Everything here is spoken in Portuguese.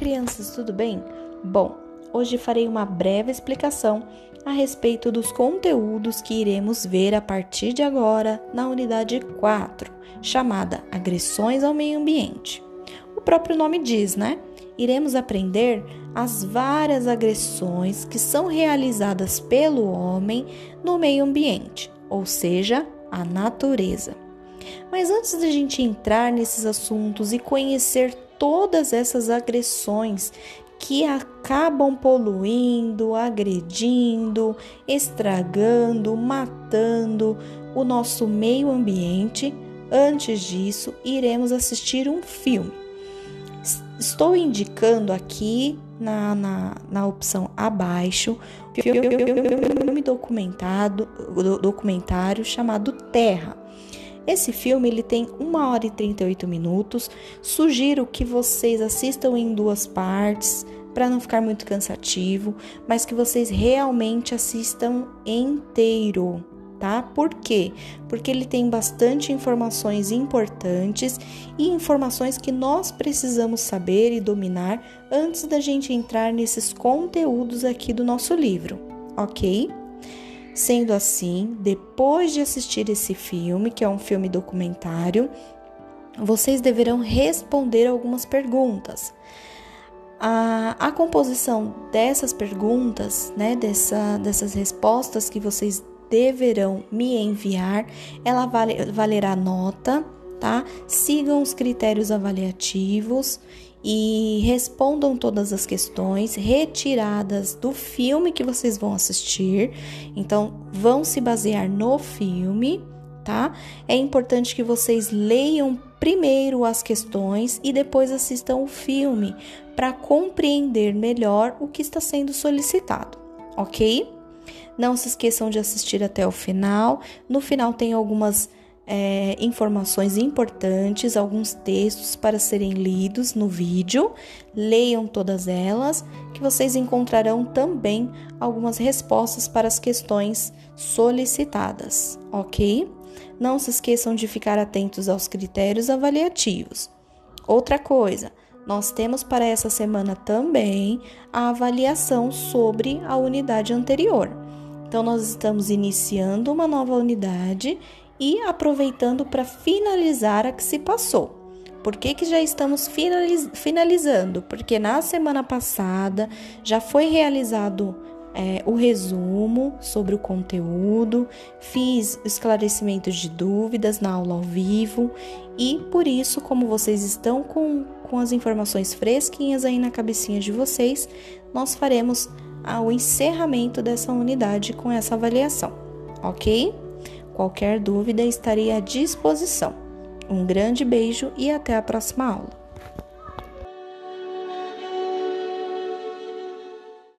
crianças, tudo bem? Bom, hoje farei uma breve explicação a respeito dos conteúdos que iremos ver a partir de agora na unidade 4, chamada Agressões ao Meio Ambiente. O próprio nome diz, né? Iremos aprender as várias agressões que são realizadas pelo homem no meio ambiente, ou seja, a natureza. Mas antes de a gente entrar nesses assuntos e conhecer todas essas agressões que acabam poluindo, agredindo, estragando, matando o nosso meio ambiente, antes disso, iremos assistir um filme. Estou indicando aqui na, na, na opção abaixo filme documentado, documentário chamado Terra. Esse filme ele tem 1 hora e 38 minutos. Sugiro que vocês assistam em duas partes para não ficar muito cansativo, mas que vocês realmente assistam inteiro, tá? Por quê? Porque ele tem bastante informações importantes e informações que nós precisamos saber e dominar antes da gente entrar nesses conteúdos aqui do nosso livro, ok? Sendo assim, depois de assistir esse filme, que é um filme documentário, vocês deverão responder algumas perguntas. A, a composição dessas perguntas, né, dessa, dessas respostas que vocês deverão me enviar, ela vale, valerá nota, tá? Sigam os critérios avaliativos e respondam todas as questões retiradas do filme que vocês vão assistir. Então, vão se basear no filme, tá? É importante que vocês leiam primeiro as questões e depois assistam o filme para compreender melhor o que está sendo solicitado, ok? Não se esqueçam de assistir até o final. No final tem algumas é, informações importantes, alguns textos para serem lidos no vídeo. Leiam todas elas, que vocês encontrarão também algumas respostas para as questões solicitadas, ok? Não se esqueçam de ficar atentos aos critérios avaliativos. Outra coisa, nós temos para essa semana também a avaliação sobre a unidade anterior. Então, nós estamos iniciando uma nova unidade e aproveitando para finalizar a que se passou. Por que, que já estamos finaliz finalizando? Porque na semana passada já foi realizado é, o resumo sobre o conteúdo, fiz esclarecimentos de dúvidas na aula ao vivo e por isso, como vocês estão com, com as informações fresquinhas aí na cabecinha de vocês, nós faremos o encerramento dessa unidade com essa avaliação, ok? Qualquer dúvida estarei à disposição. Um grande beijo e até a próxima aula.